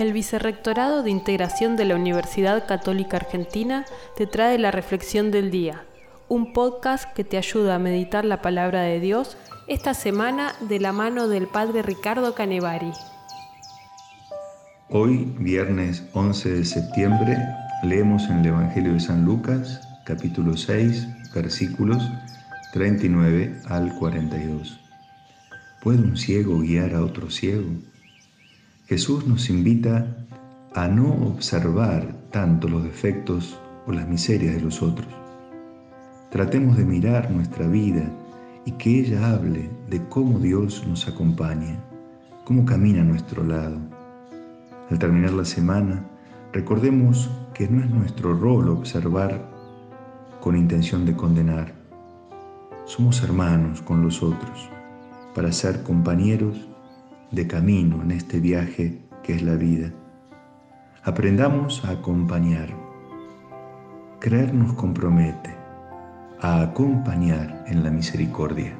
El Vicerrectorado de Integración de la Universidad Católica Argentina te trae la Reflexión del Día, un podcast que te ayuda a meditar la palabra de Dios esta semana de la mano del Padre Ricardo Canevari. Hoy, viernes 11 de septiembre, leemos en el Evangelio de San Lucas, capítulo 6, versículos 39 al 42. ¿Puede un ciego guiar a otro ciego? Jesús nos invita a no observar tanto los defectos o las miserias de los otros. Tratemos de mirar nuestra vida y que ella hable de cómo Dios nos acompaña, cómo camina a nuestro lado. Al terminar la semana, recordemos que no es nuestro rol observar con intención de condenar. Somos hermanos con los otros para ser compañeros de camino en este viaje que es la vida. Aprendamos a acompañar. Creer nos compromete a acompañar en la misericordia.